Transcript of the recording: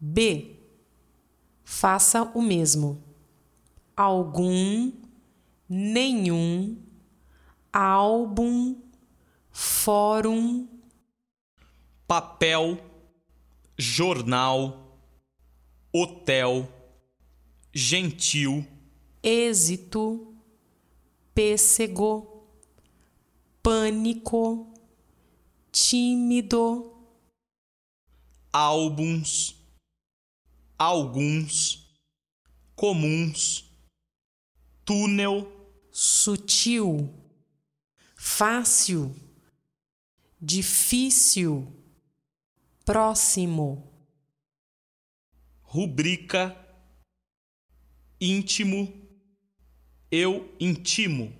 B. Faça o mesmo. Algum, nenhum, álbum, fórum, papel, jornal, hotel, gentil, êxito, pêssego, pânico, tímido, álbuns, alguns, comuns, túnel, sutil, fácil, difícil, próximo, rubrica, íntimo, eu intimo.